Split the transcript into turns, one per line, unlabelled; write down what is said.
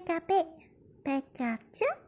Pecca Pe, Ciao.